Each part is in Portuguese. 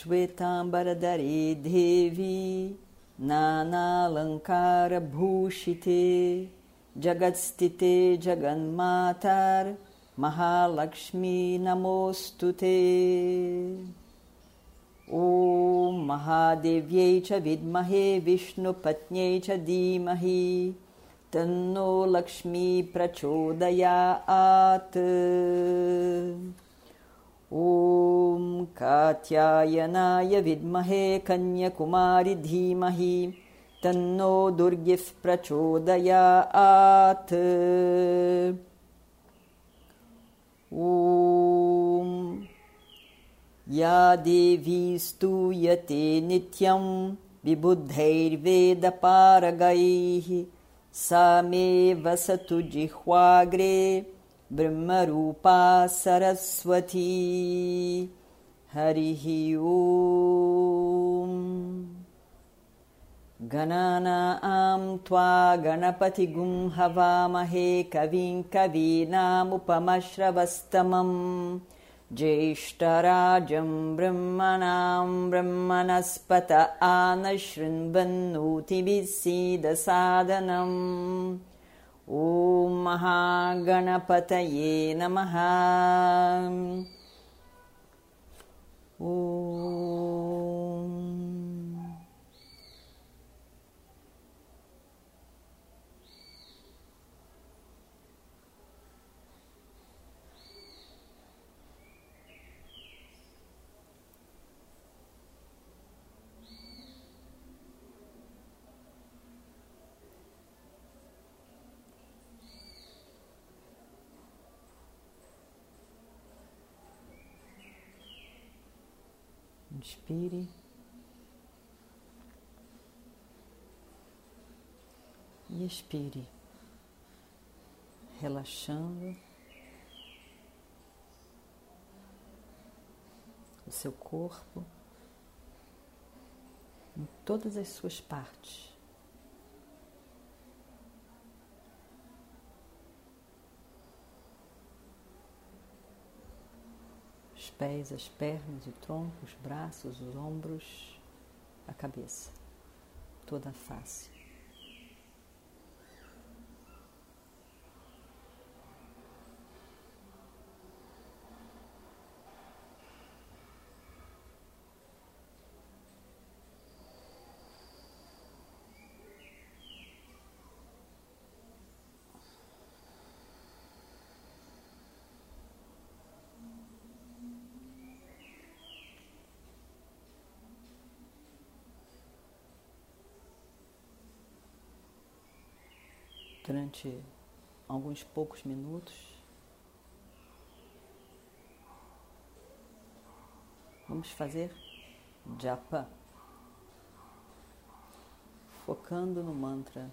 श्वेताम्बरदरी देवी नानालङ्कारभूषिते जगत्स्थिते जगन्माता महालक्ष्मी नमोऽस्तु ते। ॐ महादेव्यै च विद्महे विष्णुपत्न्यै च धीमहि तन्नो लक्ष्मी प्रचोदयात्। ॐ कात्यायनाय विद्महे कन्यकुमारि धीमहि तन्नो दुर्गिः प्रचोदयात्। ॐ या देवी स्तूयते नित्यं विबुद्धैर्वेदपारगैः सा मे वसतु जिह्वाग्रे ब्रह्मरूपा सरस्वती। हरिः ॐ गणानां त्वा गणपतिगुं हवामहे कविं कवीनामुपमश्रवस्तमम्। ज्येष्ठराजं ब्रह्मणां ब्रह्मणस्पत आनशृण्वन्नोतिभिः सीदसादनम् ॐ महागणपतये नमः। ॐ Inspire. E expire, relaxando o seu corpo em todas as suas partes. Os pés, as pernas, o tronco, os braços, os ombros, a cabeça, toda a face. Durante alguns poucos minutos, vamos fazer japa, focando no mantra.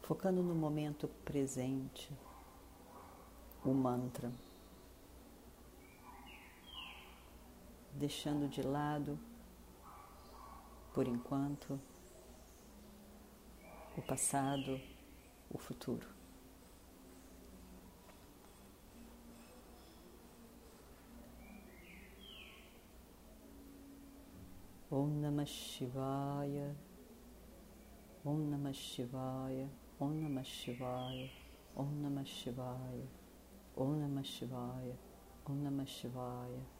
Focando no momento presente, o mantra. Deixando de lado, por enquanto, o passado, o futuro. Om Namah Shivaya, Om Namah Shivaya, Om Namah Shivaya, Om Namah Shivaya, Om Namah Shivaya, Om Namah Shivaya.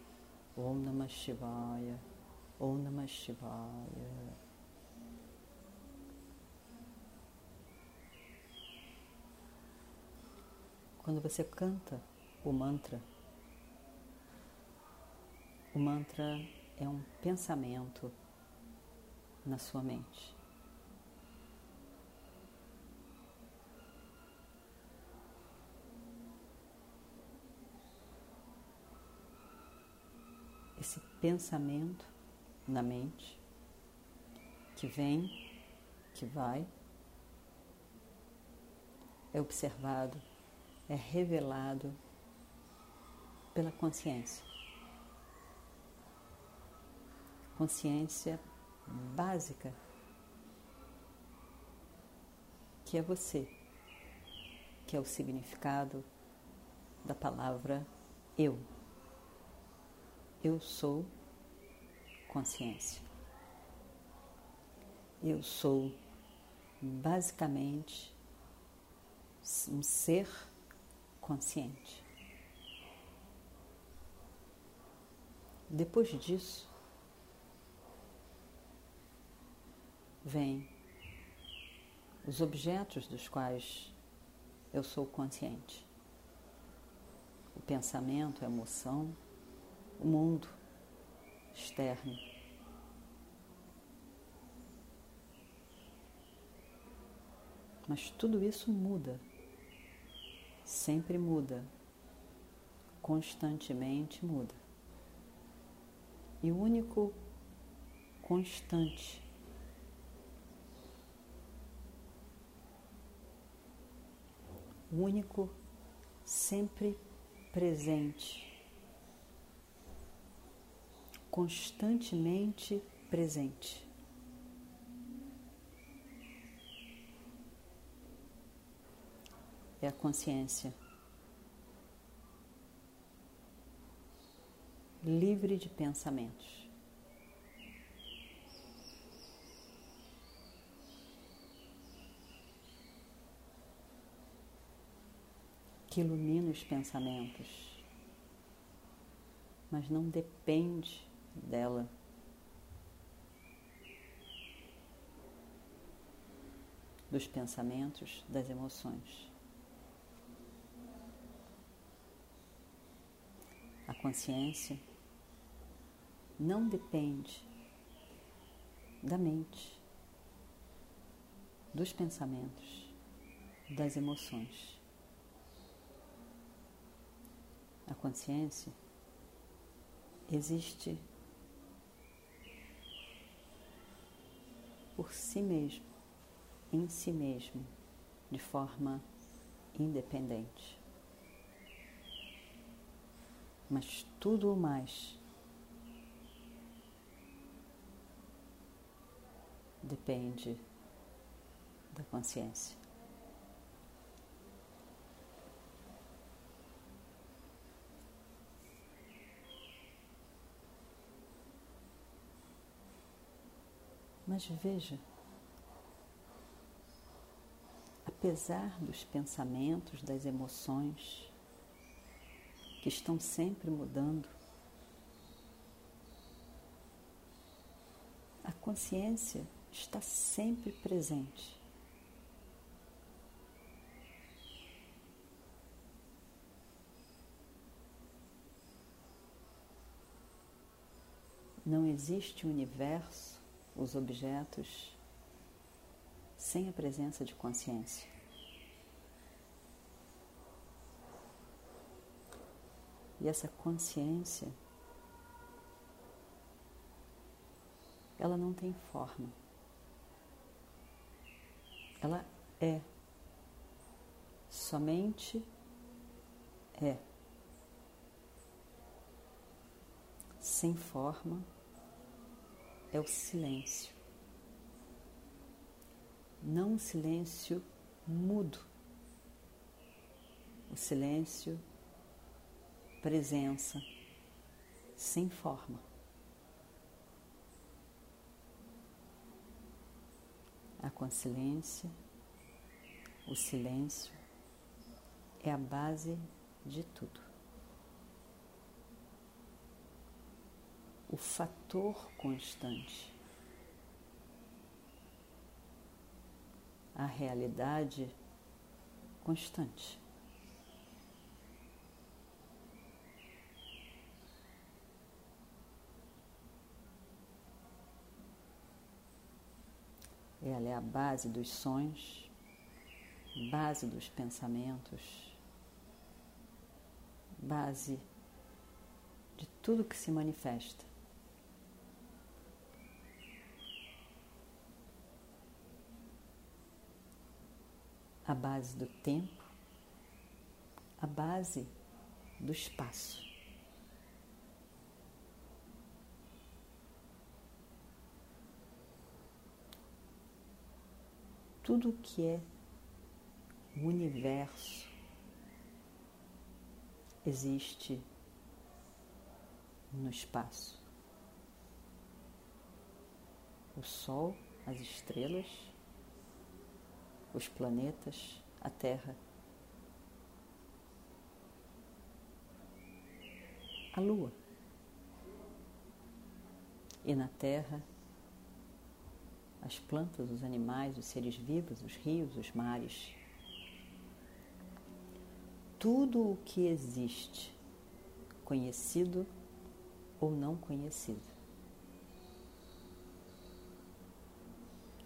Om Namah Shivaya, Om Namah Shivaya. Quando você canta o mantra, o mantra é um pensamento na sua mente. Esse pensamento na mente que vem, que vai, é observado, é revelado pela consciência. Consciência básica que é você, que é o significado da palavra eu. Eu sou consciência. Eu sou basicamente um ser consciente. Depois disso, vêm os objetos dos quais eu sou consciente. O pensamento, a emoção, o mundo externo. Mas tudo isso muda, sempre muda, constantemente muda. E o único constante único, sempre presente, constantemente presente. É a consciência livre de pensamentos. que ilumina os pensamentos, mas não depende dela. Dos pensamentos, das emoções. A consciência não depende da mente, dos pensamentos, das emoções. a consciência, existe por si mesmo, em si mesmo, de forma independente. Mas tudo o mais depende da consciência. Mas veja, apesar dos pensamentos, das emoções que estão sempre mudando, a consciência está sempre presente. Não existe universo os objetos sem a presença de consciência. E essa consciência, ela não tem forma. Ela é. Somente é. Sem forma é o silêncio. Não o silêncio mudo, o silêncio presença, sem forma. A consciência, O silêncio é a base de tudo. O fator constante. A realidade constante. Ela é a base dos sonhos, base dos pensamentos, base de tudo que se manifesta. A base do tempo, a base do espaço. tudo que é o universo existe no espaço. O Sol, as estrelas, os planetas, a Terra, a Lua. E na Terra as plantas, os animais, os seres vivos, os rios, os mares. Tudo o que existe, conhecido ou não conhecido,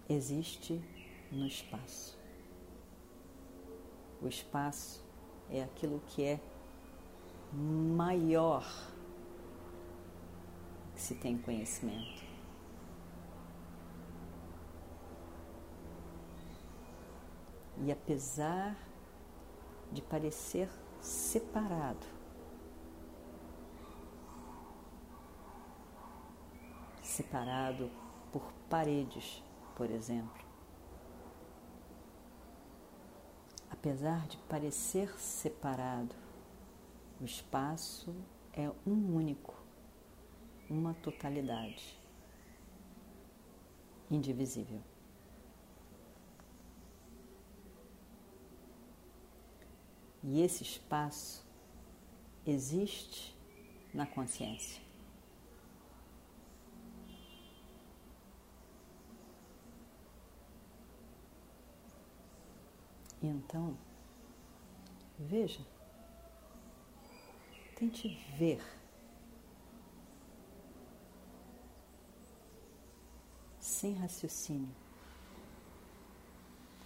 existe no espaço. O espaço é aquilo que é maior que se tem conhecimento. E apesar de parecer separado, separado por paredes, por exemplo, apesar de parecer separado, o espaço é um único, uma totalidade, indivisível. E esse espaço existe na consciência. Então, veja, tente ver. Sem raciocínio,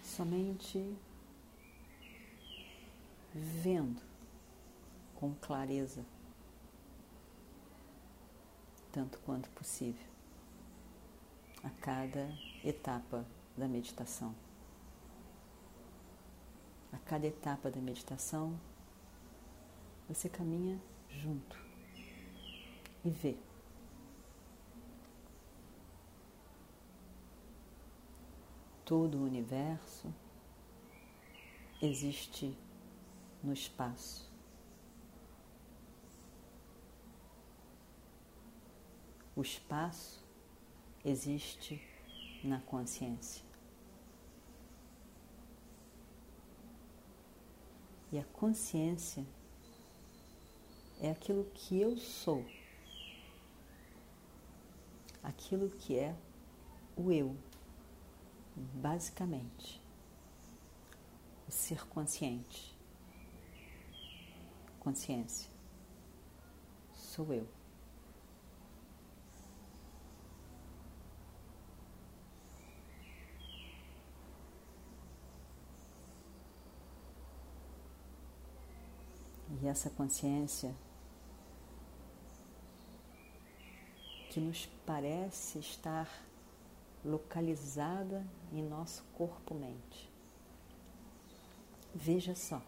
somente vendo com clareza, tanto quanto possível, a cada etapa da meditação. A cada etapa da meditação, você caminha junto e vê. Todo o universo existe no espaço. O espaço existe na consciência. E a consciência é aquilo que eu sou, aquilo que é o eu, basicamente, o ser consciente consciência. Sou eu. E essa consciência que nos parece estar localizada em nosso corpo-mente. Veja só.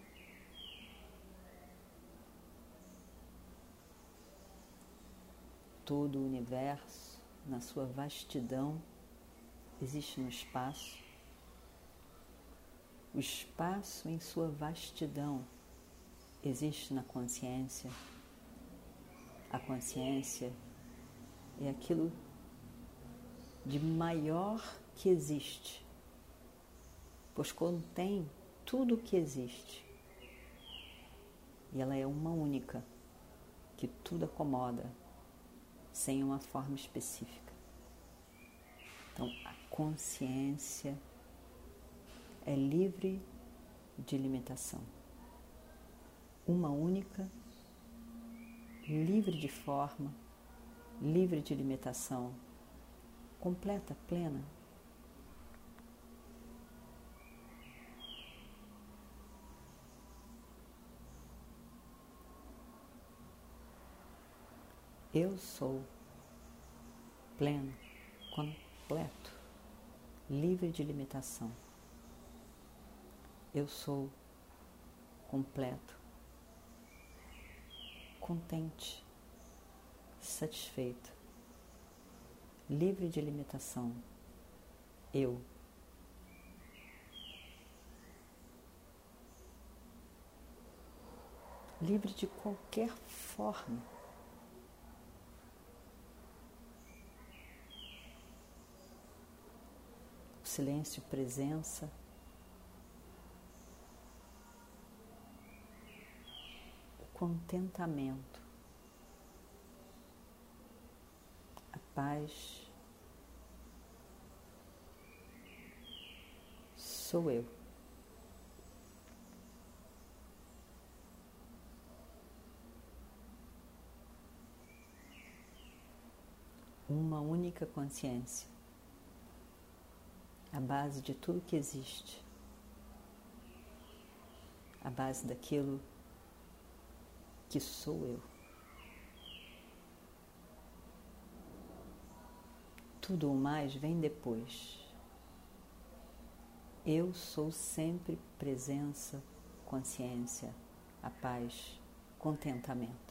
todo o universo, na sua vastidão, existe no espaço. O espaço em sua vastidão existe na consciência. A consciência é aquilo de maior que existe, pois contém tudo que existe. E ela é uma única, que tudo acomoda, sem uma forma específica. Então, a consciência é livre de limitação. Uma única, livre de forma, livre de limitação, completa, plena. Eu sou pleno, completo, livre de limitação. Eu sou completo, contente, satisfeito, livre de limitação. Eu. Livre de qualquer forma. O silêncio, presença contentamento, a paz sou eu. Uma única consciência, a base de tudo que existe, a base daquilo que sou eu. Tudo o mais vem depois. Eu sou sempre presença, consciência, a paz, contentamento.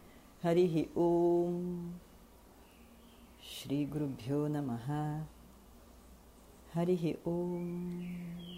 हरिः ॐ श्रीगुरुभ्यो नमः। हरिः ॐ